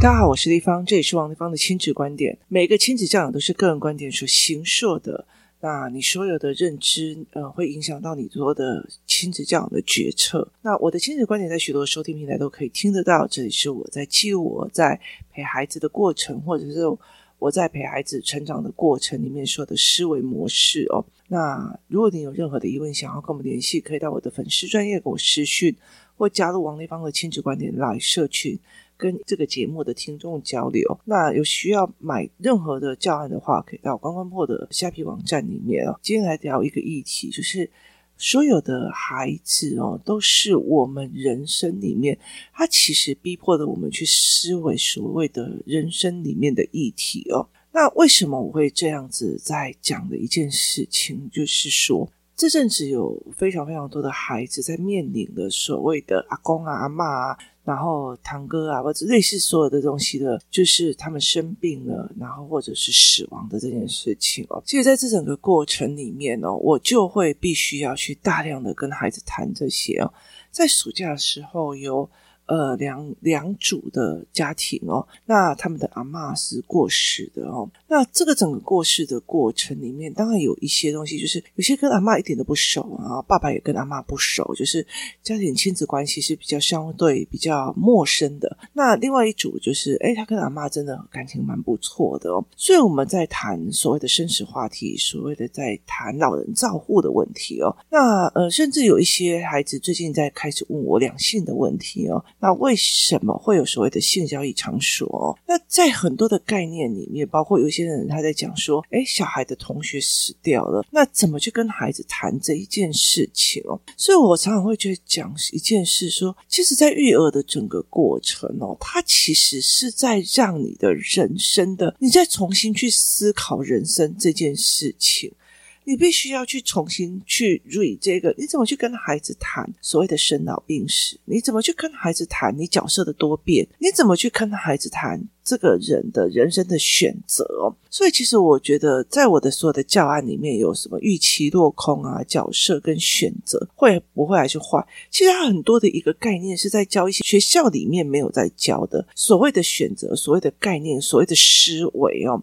大家好，我是丽芳，这里是王立芳的亲子观点。每个亲子教养都是个人观点所形塑的。那你所有的认知，呃，会影响到你所有的亲子教养的决策。那我的亲子观点在许多收听平台都可以听得到。这里是我在记录我在陪孩子的过程，或者是我在陪孩子成长的过程里面说的思维模式哦。那如果你有任何的疑问，想要跟我们联系，可以到我的粉丝专业给我私讯，或加入王立芳的亲子观点来社群。跟这个节目的听众交流，那有需要买任何的教案的话，可以到关关破的虾皮网站里面哦。今天来聊一个议题，就是所有的孩子哦，都是我们人生里面，他其实逼迫着我们去思维所谓的人生里面的议题哦。那为什么我会这样子在讲的一件事情，就是说，这阵子有非常非常多的孩子在面临的所谓的阿公啊、阿妈啊。然后堂哥啊，或者类似所有的东西的，就是他们生病了，然后或者是死亡的这件事情哦。其实在这整个过程里面哦，我就会必须要去大量的跟孩子谈这些哦。在暑假的时候有。呃，两两组的家庭哦，那他们的阿嬷是过世的哦。那这个整个过世的过程里面，当然有一些东西，就是有些跟阿嬷一点都不熟啊，爸爸也跟阿妈不熟，就是家庭亲子关系是比较相对比较陌生的。那另外一组就是，诶，他跟阿妈真的感情蛮不错的哦。所以我们在谈所谓的生死话题，所谓的在谈老人照护的问题哦。那呃，甚至有一些孩子最近在开始问我两性的问题哦。那为什么会有所谓的性交易场所？那在很多的概念里面，包括有些人他在讲说，诶，小孩的同学死掉了，那怎么去跟孩子谈这一件事情哦？所以我常常会觉得讲一件事说，说其实，在育儿的整个过程哦，它其实是在让你的人生的，你再重新去思考人生这件事情。你必须要去重新去 read 这个，你怎么去跟孩子谈所谓的生老病死？你怎么去跟孩子谈你角色的多变？你怎么去跟孩子谈这个人的人生的选择？所以，其实我觉得，在我的所有的教案里面，有什么预期落空啊，角色跟选择会不会还是坏？其实，它很多的一个概念是在教一些学校里面没有在教的所谓的选择，所谓的概念，所谓的思维哦。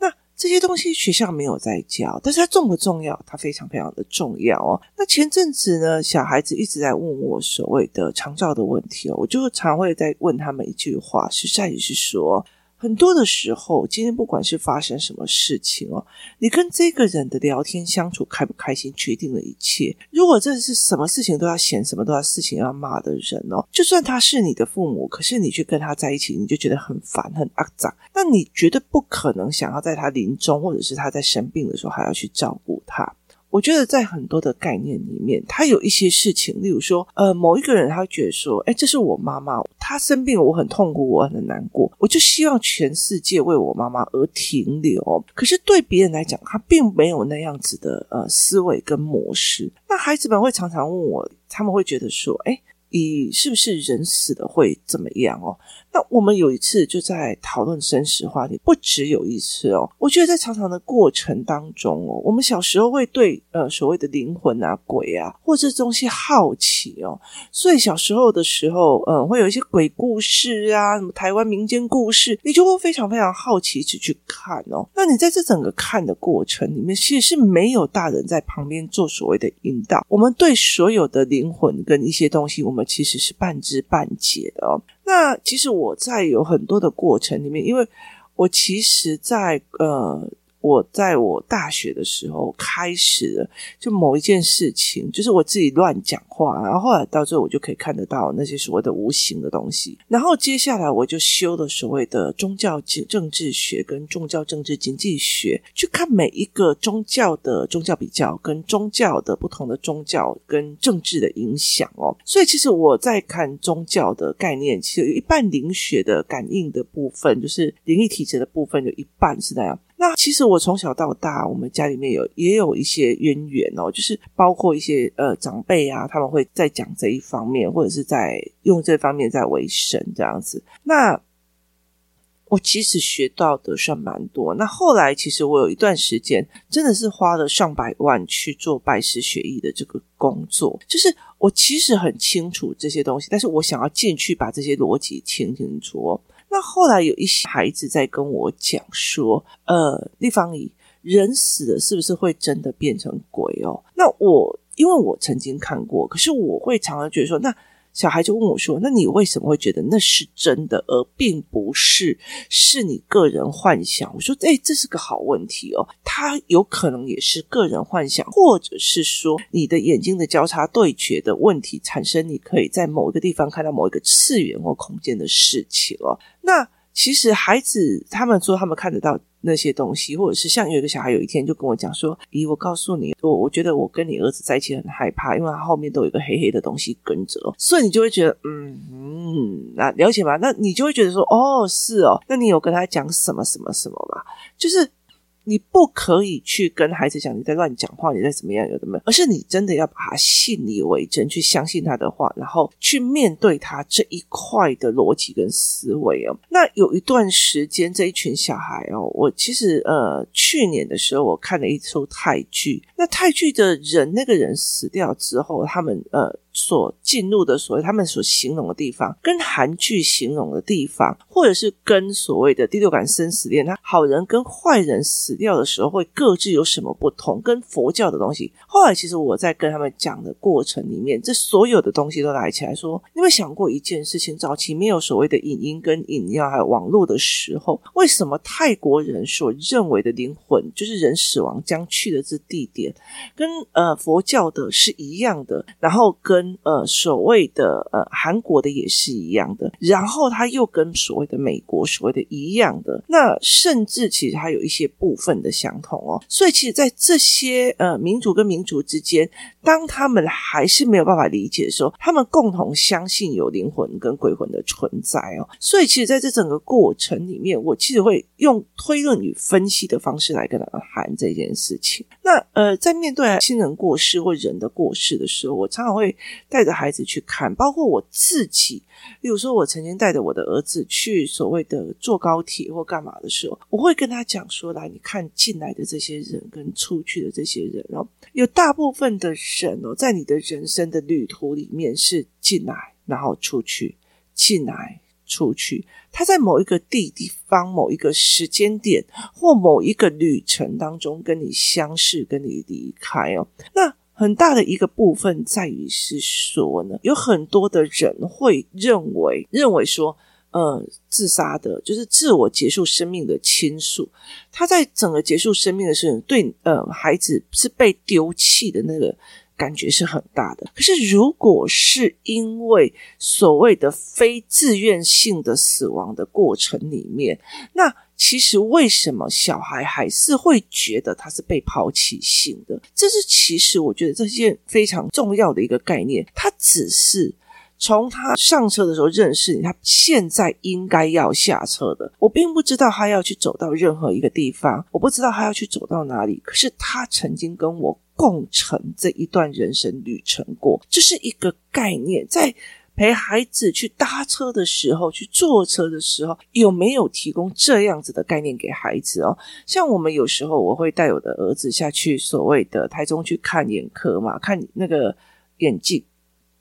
那。这些东西学校没有在教，但是它重不重要？它非常非常的重要哦。那前阵子呢，小孩子一直在问我所谓的长照的问题哦，我就常会在问他们一句话，实在也是说。很多的时候，今天不管是发生什么事情哦，你跟这个人的聊天相处开不开心，决定了一切。如果这是什么事情都要嫌，什么都要事情要骂的人哦，就算他是你的父母，可是你去跟他在一起，你就觉得很烦、很肮脏。那你绝对不可能想要在他临终或者是他在生病的时候还要去照顾他。我觉得在很多的概念里面，他有一些事情，例如说，呃，某一个人他会觉得说，哎，这是我妈妈，她生病，我很痛苦，我很难过，我就希望全世界为我妈妈而停留。可是对别人来讲，他并没有那样子的呃思维跟模式。那孩子们会常常问我，他们会觉得说，哎。你是不是人死了会怎么样哦？那我们有一次就在讨论生死话题，不只有一次哦。我觉得在长长的过程当中哦，我们小时候会对呃所谓的灵魂啊、鬼啊或者这东西好奇哦，所以小时候的时候，嗯、呃，会有一些鬼故事啊，什么台湾民间故事，你就会非常非常好奇去去看哦。那你在这整个看的过程里面，其实是没有大人在旁边做所谓的引导。我们对所有的灵魂跟一些东西，我们其实是半知半解的哦。那其实我在有很多的过程里面，因为我其实在呃。我在我大学的时候开始了，就某一件事情，就是我自己乱讲话，然后后来到最后我就可以看得到那些所谓的无形的东西。然后接下来我就修了所谓的宗教政治学跟宗教政治经济学，去看每一个宗教的宗教比较跟宗教的不同的宗教跟政治的影响哦。所以其实我在看宗教的概念，其实有一半灵学的感应的部分，就是灵异体质的部分，有一半是那样。那其实我从小到大，我们家里面有也有一些渊源哦，就是包括一些呃长辈啊，他们会在讲这一方面，或者是在用这方面在为生这样子。那我其实学到的算蛮多。那后来其实我有一段时间真的是花了上百万去做拜师学艺的这个工作，就是我其实很清楚这些东西，但是我想要进去把这些逻辑清清楚。那后来有一些孩子在跟我讲说：“呃，立方姨，人死了是不是会真的变成鬼哦？”那我因为我曾经看过，可是我会常常觉得说那。小孩就问我说：“那你为什么会觉得那是真的，而并不是是你个人幻想？”我说：“诶，这是个好问题哦。他有可能也是个人幻想，或者是说你的眼睛的交叉对决的问题产生，你可以在某一个地方看到某一个次元或空间的事情哦。那其实孩子他们说他们看得到。”那些东西，或者是像有一个小孩，有一天就跟我讲说：“咦，我告诉你，我我觉得我跟你儿子在一起很害怕，因为他后面都有一个黑黑的东西跟着。”所以你就会觉得，嗯嗯，那了解吗？那你就会觉得说：“哦，是哦。”那你有跟他讲什么什么什么吗？就是。你不可以去跟孩子讲你在乱讲话，你在怎么样有的没有，而是你真的要把他信以为真，去相信他的话，然后去面对他这一块的逻辑跟思维哦。那有一段时间，这一群小孩哦，我其实呃去年的时候，我看了一出泰剧，那泰剧的人那个人死掉之后，他们呃。所进入的所谓他们所形容的地方，跟韩剧形容的地方，或者是跟所谓的第六感生死恋，他好人跟坏人死掉的时候会各自有什么不同？跟佛教的东西，后来其实我在跟他们讲的过程里面，这所有的东西都来起来说，你有没有想过一件事情？早期没有所谓的影音跟影像还有网络的时候，为什么泰国人所认为的灵魂就是人死亡将去的这地点，跟呃佛教的是一样的？然后跟呃，所谓的呃，韩国的也是一样的，然后它又跟所谓的美国所谓的一样的，那甚至其实它有一些部分的相同哦。所以其实，在这些呃民族跟民族之间，当他们还是没有办法理解的时候，他们共同相信有灵魂跟鬼魂的存在哦。所以其实，在这整个过程里面，我其实会用推论与分析的方式来跟他们谈这件事情。那呃，在面对亲人过世或人的过世的时候，我常常会。带着孩子去看，包括我自己。例如说，我曾经带着我的儿子去所谓的坐高铁或干嘛的时候，我会跟他讲说：“来，你看进来的这些人跟出去的这些人哦，有大部分的人哦，在你的人生的旅途里面是进来然后出去，进来出去。他在某一个地地方、某一个时间点或某一个旅程当中跟你相识，跟你离开哦。那。”很大的一个部分在于是说呢，有很多的人会认为认为说，呃，自杀的就是自我结束生命的亲属，他在整个结束生命的时候，对呃孩子是被丢弃的那个感觉是很大的。可是如果是因为所谓的非自愿性的死亡的过程里面，那。其实，为什么小孩还是会觉得他是被抛弃性的？这是其实我觉得这是件非常重要的一个概念。他只是从他上车的时候认识你，他现在应该要下车的。我并不知道他要去走到任何一个地方，我不知道他要去走到哪里。可是他曾经跟我共成这一段人生旅程过，这是一个概念在。陪孩子去搭车的时候，去坐车的时候，有没有提供这样子的概念给孩子哦？像我们有时候，我会带我的儿子下去所谓的台中去看眼科嘛，看那个眼镜。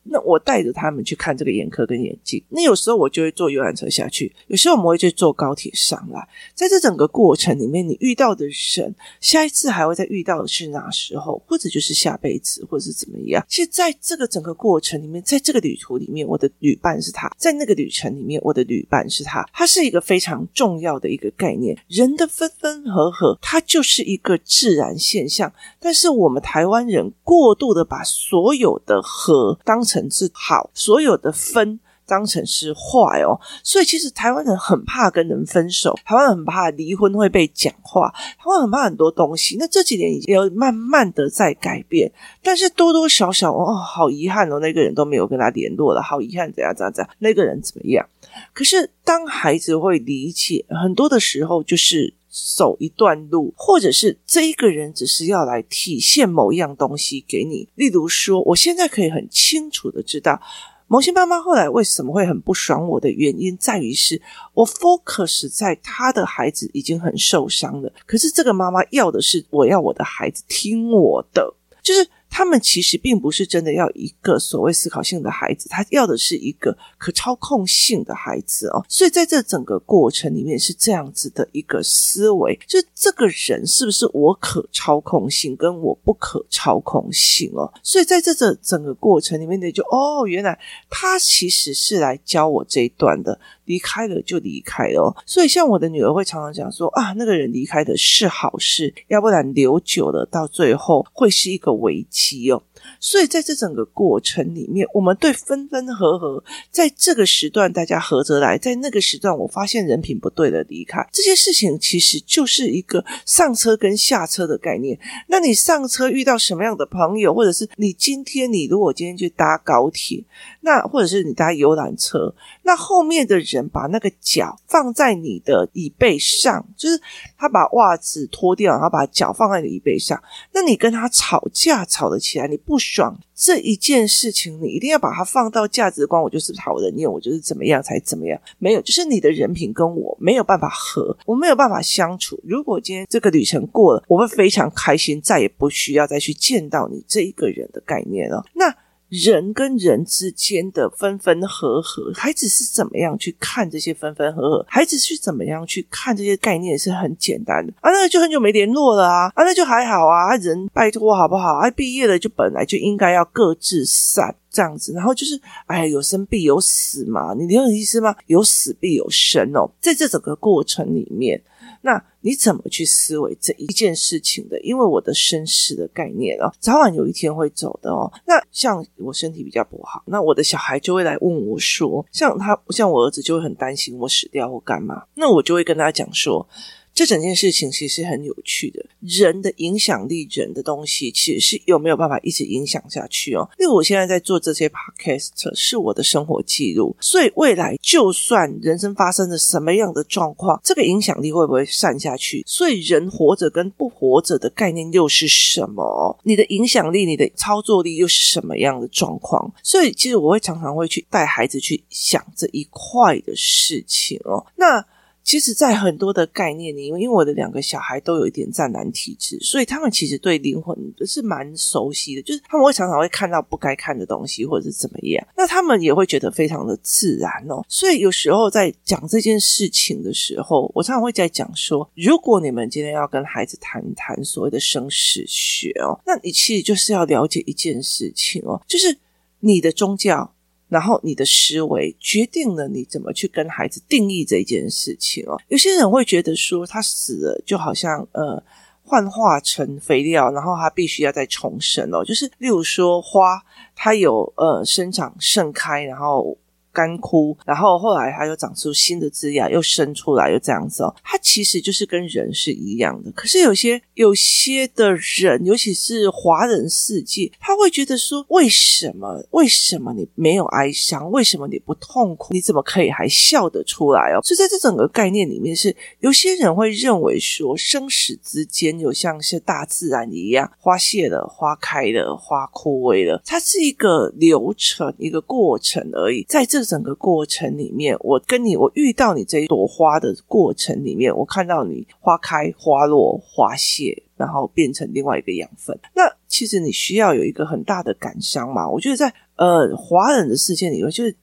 那我带着他们去看这个眼科跟眼镜。那有时候我就会坐游览车下去，有时候我们会去坐高铁上来。在这整个过程里面，你遇到的人，下一次还会再遇到的是哪时候，或者就是下辈子，或者是怎么样？其实，在这个整个过程里面，在这个旅途里面，我的旅伴是他；在那个旅程里面，我的旅伴是他。它是一个非常重要的一个概念。人的分分合合，它就是一个自然现象。但是我们台湾人过度的把所有的合当成成是好，所有的分当成是坏哦，所以其实台湾人很怕跟人分手，台湾很怕离婚会被讲话，台湾很怕很多东西。那这几年已经有慢慢的在改变，但是多多少少哦，好遗憾哦，那个人都没有跟他联络了，好遗憾，怎样怎样怎样，那个人怎么样？可是当孩子会理解，很多的时候就是。走一段路，或者是这一个人只是要来体现某一样东西给你。例如说，我现在可以很清楚的知道，某些妈妈后来为什么会很不爽我的原因，在于是我 focus 在她的孩子已经很受伤了，可是这个妈妈要的是我要我的孩子听我的，就是。他们其实并不是真的要一个所谓思考性的孩子，他要的是一个可操控性的孩子哦。所以在这整个过程里面是这样子的一个思维，就这个人是不是我可操控性，跟我不可操控性哦。所以在这整整个过程里面呢，就哦，原来他其实是来教我这一段的。离开了就离开了哦，所以像我的女儿会常常讲说啊，那个人离开的是好事，要不然留久了，到最后会是一个危机哦。所以在这整个过程里面，我们对分分合合，在这个时段大家合着来，在那个时段我发现人品不对的离开，这些事情其实就是一个上车跟下车的概念。那你上车遇到什么样的朋友，或者是你今天你如果今天去搭高铁，那或者是你搭游览车，那后面的人把那个脚放在你的椅背上，就是他把袜子脱掉，然后把脚放在你的椅背上，那你跟他吵架吵得起来，你不。爽这一件事情，你一定要把它放到价值观。我就是讨人厌，我就是怎么样才怎么样。没有，就是你的人品跟我没有办法合，我没有办法相处。如果今天这个旅程过了，我会非常开心，再也不需要再去见到你这一个人的概念了。那。人跟人之间的分分合合，孩子是怎么样去看这些分分合合？孩子是怎么样去看这些概念？是很简单的啊，那就很久没联络了啊，啊，那就还好啊，人拜托好不好？啊，毕业了就本来就应该要各自散这样子，然后就是哎，有生必有死嘛，你懂我意思吗？有死必有生哦，在这整个过程里面。那你怎么去思维这一件事情的？因为我的身世的概念哦，早晚有一天会走的哦。那像我身体比较不好，那我的小孩就会来问我说，像他，像我儿子就会很担心我死掉或干嘛，那我就会跟他讲说。这整件事情其实很有趣的，人的影响力，人的东西其实是有没有办法一直影响下去哦？因为我现在在做这些 podcast 是我的生活记录，所以未来就算人生发生了什么样的状况，这个影响力会不会散下去？所以人活着跟不活着的概念又是什么？你的影响力、你的操作力又是什么样的状况？所以其实我会常常会去带孩子去想这一块的事情哦。那。其实，在很多的概念里，因为我的两个小孩都有一点湛蓝体质，所以他们其实对灵魂是蛮熟悉的。就是他们会常常会看到不该看的东西，或者是怎么样，那他们也会觉得非常的自然哦。所以有时候在讲这件事情的时候，我常常会在讲说，如果你们今天要跟孩子谈谈所谓的生死学哦，那你其实就是要了解一件事情哦，就是你的宗教。然后你的思维决定了你怎么去跟孩子定义这件事情哦。有些人会觉得说他死了就好像呃幻化成肥料，然后他必须要再重生哦。就是例如说花，它有呃生长盛开，然后。干枯，然后后来它又长出新的枝芽，又生出来，又这样子哦。它其实就是跟人是一样的。可是有些有些的人，尤其是华人世界，他会觉得说：为什么？为什么你没有哀伤？为什么你不痛苦？你怎么可以还笑得出来哦？所以在这整个概念里面是，是有些人会认为说，生死之间有像是大自然一样，花谢了，花开了，花枯萎了，它是一个流程，一个过程而已。在这。整个过程里面，我跟你，我遇到你这一朵花的过程里面，我看到你花开花落花谢，然后变成另外一个养分。那其实你需要有一个很大的感伤嘛？我觉得在呃华人的世界里面，就是。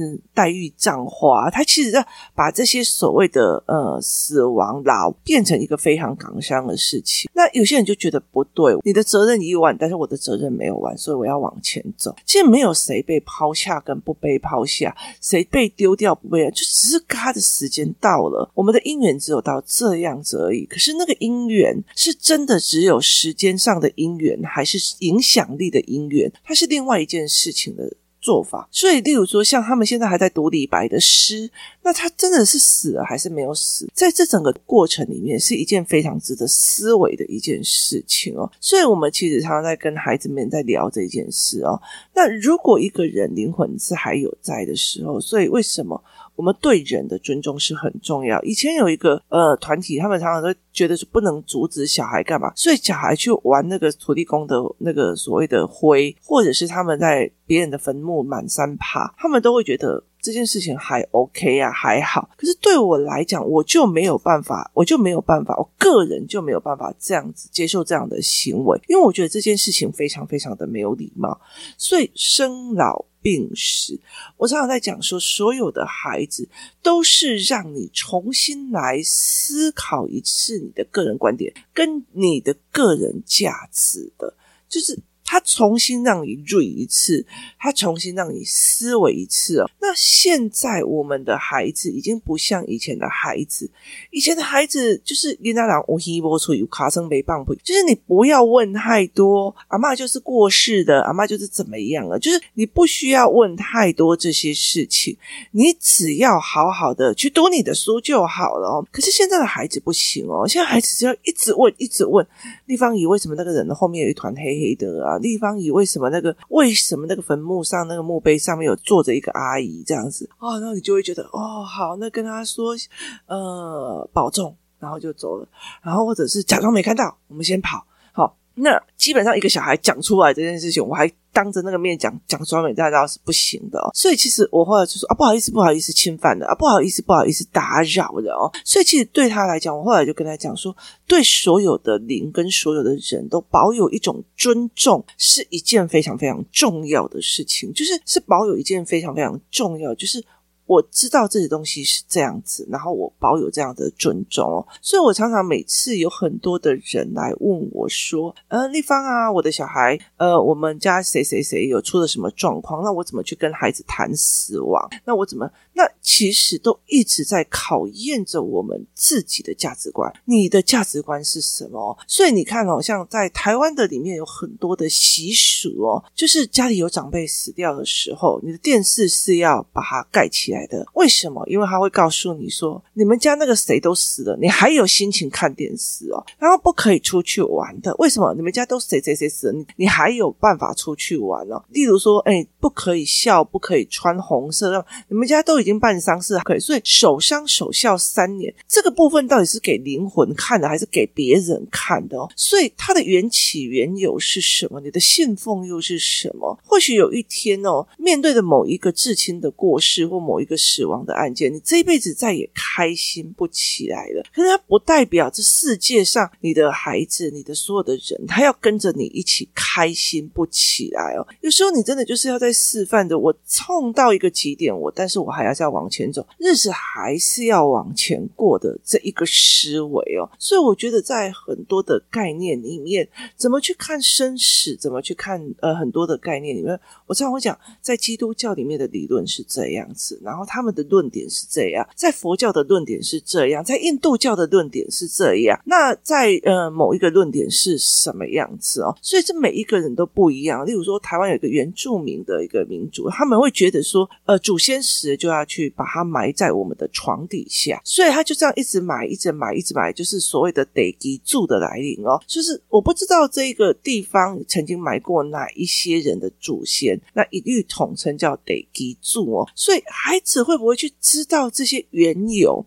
嗯，黛玉葬花，他其实在把这些所谓的呃死亡老变成一个非常感伤的事情。那有些人就觉得不对，你的责任已完，但是我的责任没有完，所以我要往前走。其实没有谁被抛下跟不被抛下，谁被丢掉不被，就只是他的时间到了，我们的姻缘只有到这样子而已。可是那个姻缘是真的只有时间上的姻缘，还是影响力的姻缘？它是另外一件事情的。做法，所以例如说，像他们现在还在读李白的诗，那他真的是死了还是没有死？在这整个过程里面，是一件非常值得思维的一件事情哦。所以，我们其实常常在跟孩子们在聊这件事哦。那如果一个人灵魂是还有在的时候，所以为什么我们对人的尊重是很重要。以前有一个呃团体，他们常常都觉得是不能阻止小孩干嘛，所以小孩去玩那个土地公的那个所谓的灰，或者是他们在别人的坟墓满山爬，他们都会觉得。这件事情还 OK 啊，还好。可是对我来讲，我就没有办法，我就没有办法，我个人就没有办法这样子接受这样的行为，因为我觉得这件事情非常非常的没有礼貌。所以生老病史，我常常在讲说，所有的孩子都是让你重新来思考一次你的个人观点跟你的个人价值的，就是。他重新让你锐一次，他重新让你思维一次哦。那现在我们的孩子已经不像以前的孩子，以前的孩子就是跟他讲无希波出有卡生没棒不，就是你不要问太多，阿嬷就是过世的，阿嬷就是怎么样了，就是你不需要问太多这些事情，你只要好好的去读你的书就好了哦。可是现在的孩子不行哦，现在孩子只要一直问，一直问，立方姨为什么那个人的后面有一团黑黑的啊？地方以为什么那个为什么那个坟墓上那个墓碑上面有坐着一个阿姨这样子哦，那你就会觉得哦好，那跟他说呃保重，然后就走了，然后或者是假装没看到，我们先跑。好，那基本上一个小孩讲出来这件事情，我还。当着那个面讲讲双美大道是不行的哦，所以其实我后来就说啊，不好意思，不好意思，侵犯的啊，不好意思，不好意思，打扰的哦。所以其实对他来讲，我后来就跟他讲说，对所有的灵跟所有的人都保有一种尊重，是一件非常非常重要的事情，就是是保有一件非常非常重要，就是。我知道这些东西是这样子，然后我保有这样的尊重哦，所以我常常每次有很多的人来问我说：“呃，丽芳啊，我的小孩，呃，我们家谁谁谁有出了什么状况？那我怎么去跟孩子谈死亡？那我怎么？那其实都一直在考验着我们自己的价值观。你的价值观是什么？所以你看哦，像在台湾的里面有很多的习俗哦，就是家里有长辈死掉的时候，你的电视是要把它盖起来。的为什么？因为他会告诉你说，你们家那个谁都死了，你还有心情看电视哦？然后不可以出去玩的，为什么？你们家都谁谁谁死了，你你还有办法出去玩哦？例如说，哎，不可以笑，不可以穿红色，你们家都已经办丧事，可以，所以守丧守孝三年，这个部分到底是给灵魂看的，还是给别人看的哦？所以它的缘起缘由是什么？你的信奉又是什么？或许有一天哦，面对着某一个至亲的过世或某一个。死亡的案件，你这一辈子再也开心不起来了。可是它不代表这世界上你的孩子、你的所有的人，他要跟着你一起开心不起来哦。有时候你真的就是要在示范着，我冲到一个极点，我但是我还要再往前走，日子还是要往前过的这一个思维哦。所以我觉得在很多的概念里面，怎么去看生死，怎么去看呃很多的概念里面，我常常会讲，在基督教里面的理论是这样子，然后。他们的论点是这样，在佛教的论点是这样，在印度教的论点是这样，那在呃某一个论点是什么样子哦？所以这每一个人都不一样。例如说，台湾有一个原住民的一个民族，他们会觉得说，呃，祖先死就要去把它埋在我们的床底下，所以他就这样一直埋，一直埋，一直埋，就是所谓的得吉柱的来临哦。就是我不知道这个地方曾经埋过哪一些人的祖先，那一律统称叫得吉柱哦。所以还。子会不会去知道这些缘由？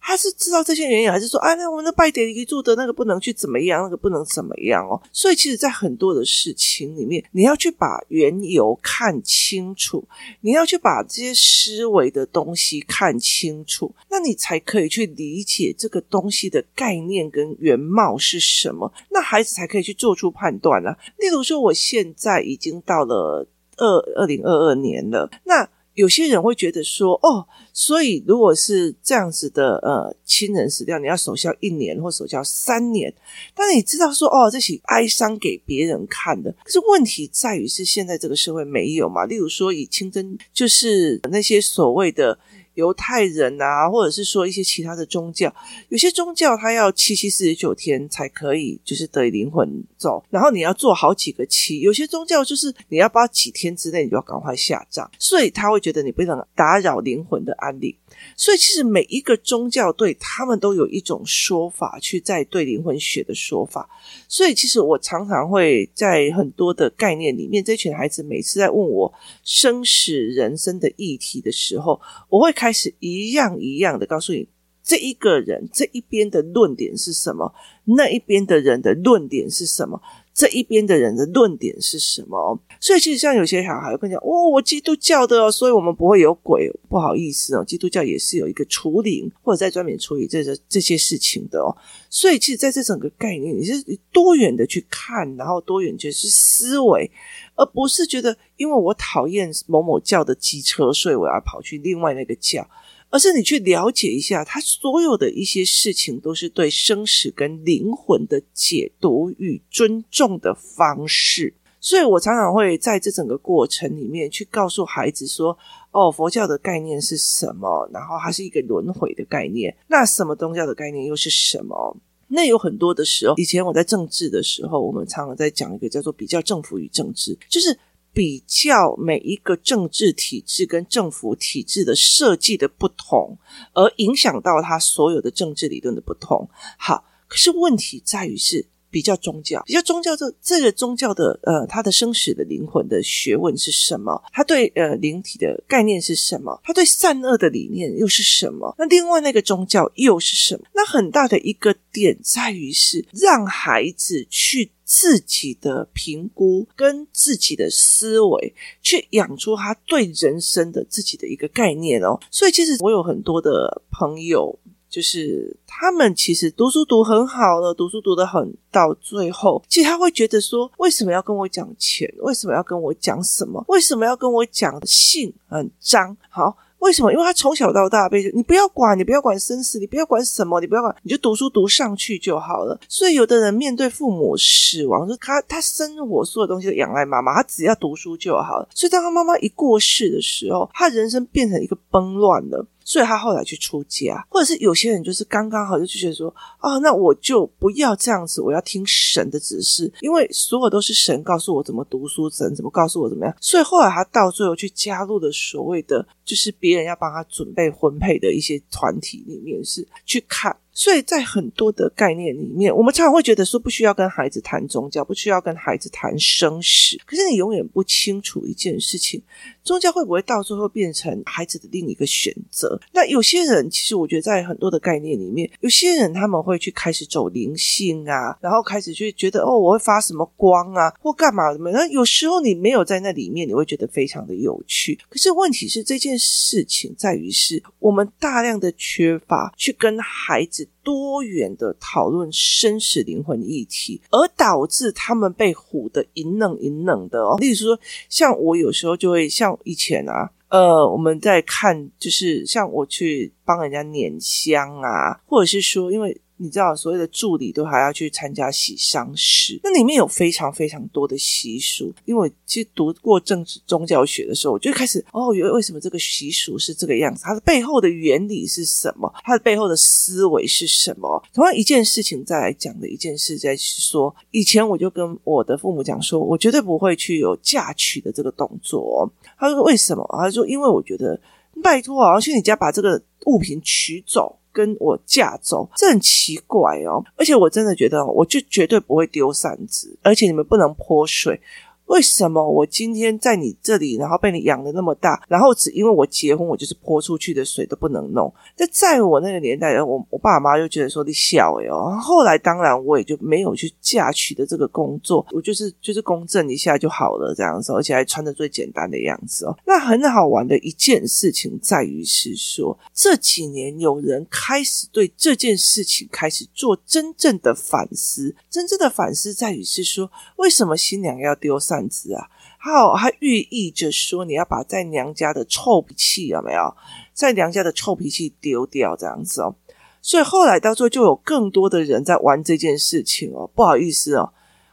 他是知道这些缘由，还是说啊，那我们的拜地基主的那个不能去怎么样，那个不能怎么样哦？所以，其实，在很多的事情里面，你要去把缘由看清楚，你要去把这些思维的东西看清楚，那你才可以去理解这个东西的概念跟原貌是什么，那孩子才可以去做出判断了。例如说，我现在已经到了二二零二二年了，那。有些人会觉得说，哦，所以如果是这样子的，呃，亲人死掉，你要守孝一年或守孝三年。但你知道说，哦，这是哀伤给别人看的。可是问题在于是现在这个社会没有嘛？例如说，以清真就是那些所谓的。犹太人啊，或者是说一些其他的宗教，有些宗教他要七七四十九天才可以，就是得以灵魂走，然后你要做好几个七。有些宗教就是你要把几天之内你就要赶快下葬，所以他会觉得你不能打扰灵魂的安宁。所以，其实每一个宗教对他们都有一种说法，去在对灵魂学的说法。所以，其实我常常会在很多的概念里面，这群孩子每次在问我生死人生的议题的时候，我会开开始一样一样的告诉你，这一个人这一边的论点是什么，那一边的人的论点是什么。这一边的人的论点是什么？所以其实像有些小孩会跟你讲，哦，我基督教的哦，所以我们不会有鬼。不好意思哦，基督教也是有一个除灵或者在专门处理这这这些事情的哦。所以其实在这整个概念，你是多元的去看，然后多元就是思维，而不是觉得因为我讨厌某某教的机车，所以我要跑去另外那个教。而是你去了解一下，他所有的一些事情都是对生死跟灵魂的解读与尊重的方式。所以我常常会在这整个过程里面去告诉孩子说：“哦，佛教的概念是什么？然后它是一个轮回的概念。那什么宗教的概念又是什么？那有很多的时候，以前我在政治的时候，我们常常在讲一个叫做比较政府与政治，就是。”比较每一个政治体制跟政府体制的设计的不同，而影响到他所有的政治理论的不同。好，可是问题在于是比较宗教，比较宗教这这个宗教的呃，它的生死的灵魂的学问是什么？它对呃灵体的概念是什么？它对善恶的理念又是什么？那另外那个宗教又是什么？那很大的一个点在于是让孩子去。自己的评估跟自己的思维，去养出他对人生的自己的一个概念哦。所以，其实我有很多的朋友，就是他们其实读书读很好了，读书读得很到最后，其实他会觉得说，为什么要跟我讲钱？为什么要跟我讲什么？为什么要跟我讲性很脏？好。为什么？因为他从小到大被你不要管，你不要管生死，你不要管什么，你不要管，你就读书读上去就好了。所以有的人面对父母死亡，就他他生活所有东西都仰赖妈妈，他只要读书就好了。所以当他妈妈一过世的时候，他人生变成一个崩乱了。所以他后来去出家，或者是有些人就是刚刚好就觉得说，啊，那我就不要这样子，我要听神的指示，因为所有都是神告诉我怎么读书，神怎么告诉我怎么样。所以后来他到最后去加入的所谓的，就是别人要帮他准备婚配的一些团体里面，是去看。所以在很多的概念里面，我们常常会觉得说，不需要跟孩子谈宗教，不需要跟孩子谈生死。可是你永远不清楚一件事情：宗教会不会到最后变成孩子的另一个选择？那有些人，其实我觉得在很多的概念里面，有些人他们会去开始走灵性啊，然后开始去觉得哦，我会发什么光啊，或干嘛什么？那有时候你没有在那里面，你会觉得非常的有趣。可是问题是，这件事情在于是我们大量的缺乏去跟孩子。多元的讨论生死灵魂议题，而导致他们被唬得一愣一愣的哦。例如说，像我有时候就会像以前啊，呃，我们在看，就是像我去帮人家拈香啊，或者是说，因为。你知道，所谓的助理都还要去参加喜丧事，那里面有非常非常多的习俗。因为我其实读过政治宗教学的时候，我就开始哦，原为什么这个习俗是这个样子？它的背后的原理是什么？它的背后的思维是什么？同样一件事情，再来讲的一件事，在说以前我就跟我的父母讲说，我绝对不会去有嫁娶的这个动作。他说为什么？他说因为我觉得拜托啊，去你家把这个物品取走。跟我嫁走，这很奇怪哦。而且我真的觉得，我就绝对不会丢扇子，而且你们不能泼水。为什么我今天在你这里，然后被你养的那么大，然后只因为我结婚，我就是泼出去的水都不能弄？在在我那个年代，我我爸妈就觉得说你小诶哦。后来当然我也就没有去嫁娶的这个工作，我就是就是公证一下就好了这样子，而且还穿的最简单的样子哦。那很好玩的一件事情在于是说，这几年有人开始对这件事情开始做真正的反思，真正的反思在于是说，为什么新娘要丢三扇子啊，好，它寓意着说你要把在娘家的臭脾气有没有？在娘家的臭脾气丢掉这样子哦。所以后来到最后就有更多的人在玩这件事情哦。不好意思哦，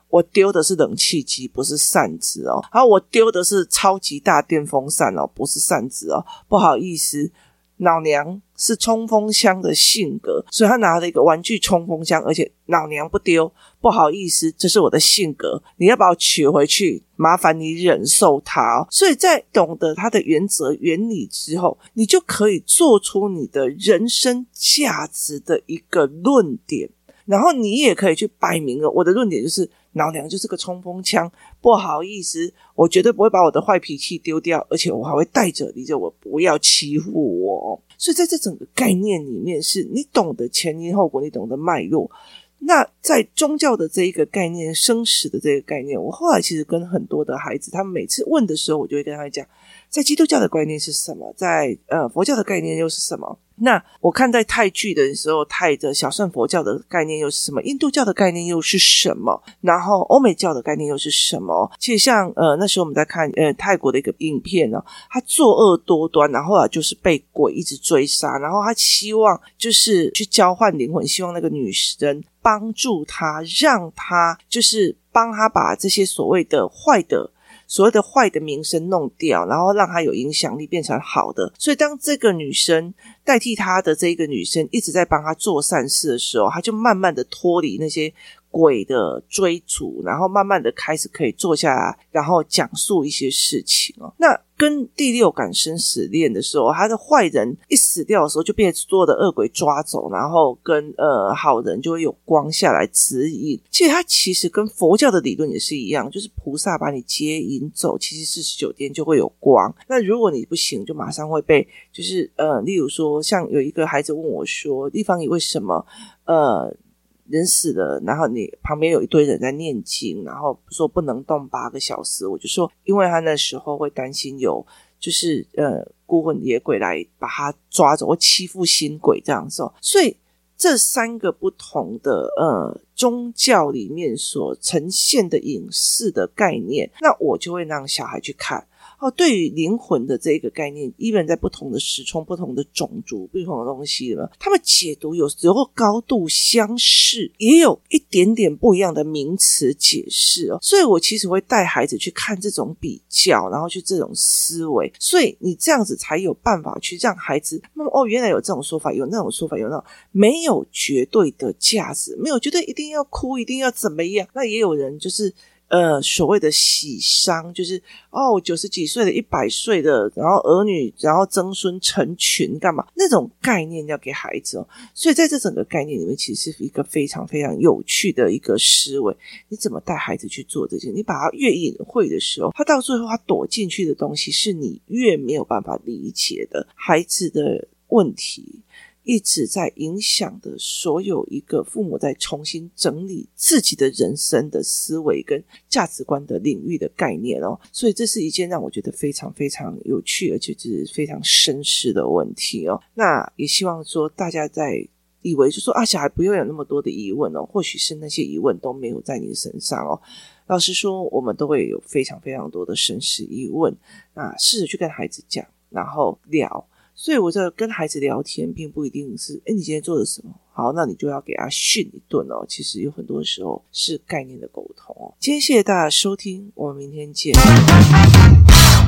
我丢的是冷气机，不是扇子哦。好，我丢的是超级大电风扇哦，不是扇子哦。不好意思。老娘是冲锋枪的性格，所以他拿了一个玩具冲锋枪，而且老娘不丢。不好意思，这是我的性格，你要把我取回去，麻烦你忍受他哦。所以在懂得他的原则原理之后，你就可以做出你的人生价值的一个论点，然后你也可以去摆明了我的论点就是。老娘就是个冲锋枪，不好意思，我绝对不会把我的坏脾气丢掉，而且我还会带着你，就我不要欺负我。所以在这整个概念里面，是你懂得前因后果，你懂得脉络。那在宗教的这一个概念，生死的这个概念，我后来其实跟很多的孩子，他们每次问的时候，我就会跟他讲。在基督教的概念是什么？在呃佛教的概念又是什么？那我看在泰剧的时候，泰的小乘佛教的概念又是什么？印度教的概念又是什么？然后欧美教的概念又是什么？其实像呃那时候我们在看呃泰国的一个影片呢，他作恶多端，然后啊就是被鬼一直追杀，然后他希望就是去交换灵魂，希望那个女生帮助他，让他就是帮他把这些所谓的坏的。所谓的坏的名声弄掉，然后让他有影响力，变成好的。所以当这个女生代替他的这一个女生一直在帮他做善事的时候，他就慢慢的脱离那些。鬼的追逐，然后慢慢的开始可以坐下来，然后讲述一些事情哦。那跟第六感生死恋的时候，他的坏人一死掉的时候，就被所有的恶鬼抓走，然后跟呃好人就会有光下来指引。其实他其实跟佛教的理论也是一样，就是菩萨把你接引走，其实四十九天就会有光。那如果你不行，就马上会被就是呃，例如说像有一个孩子问我说：“丽芳，你为什么呃？”人死了，然后你旁边有一堆人在念经，然后说不能动八个小时，我就说，因为他那时候会担心有就是呃孤魂野鬼来把他抓走，或欺负新鬼这样子，所以这三个不同的呃宗教里面所呈现的影视的概念，那我就会让小孩去看。哦，对于灵魂的这个概念依然在不同的时空、不同的种族、不同的东西了，他们解读有时候高度相似，也有一点点不一样的名词解释哦。所以我其实会带孩子去看这种比较，然后去这种思维，所以你这样子才有办法去让孩子，哦，原来有这种说法，有那种说法，有那种没有绝对的价值，没有绝对一定要哭，一定要怎么样。那也有人就是。呃，所谓的喜丧，就是哦，九十几岁的、一百岁的，然后儿女，然后曾孙成群，干嘛？那种概念要给孩子哦。所以在这整个概念里面，其实是一个非常非常有趣的一个思维。你怎么带孩子去做这些？你把他越隐晦的时候，他到最后他躲进去的东西，是你越没有办法理解的孩子的问题。一直在影响的所有一个父母在重新整理自己的人生的思维跟价值观的领域的概念哦，所以这是一件让我觉得非常非常有趣而且是非常深思的问题哦。那也希望说大家在以为就说啊，小孩不用有那么多的疑问哦，或许是那些疑问都没有在你身上哦。老实说，我们都会有非常非常多的深思疑问，那试着去跟孩子讲，然后聊。所以我在跟孩子聊天，并不一定是，哎，你今天做了什么？好，那你就要给他训一顿哦。其实有很多时候是概念的沟通哦。今天谢谢大家收听，我们明天见。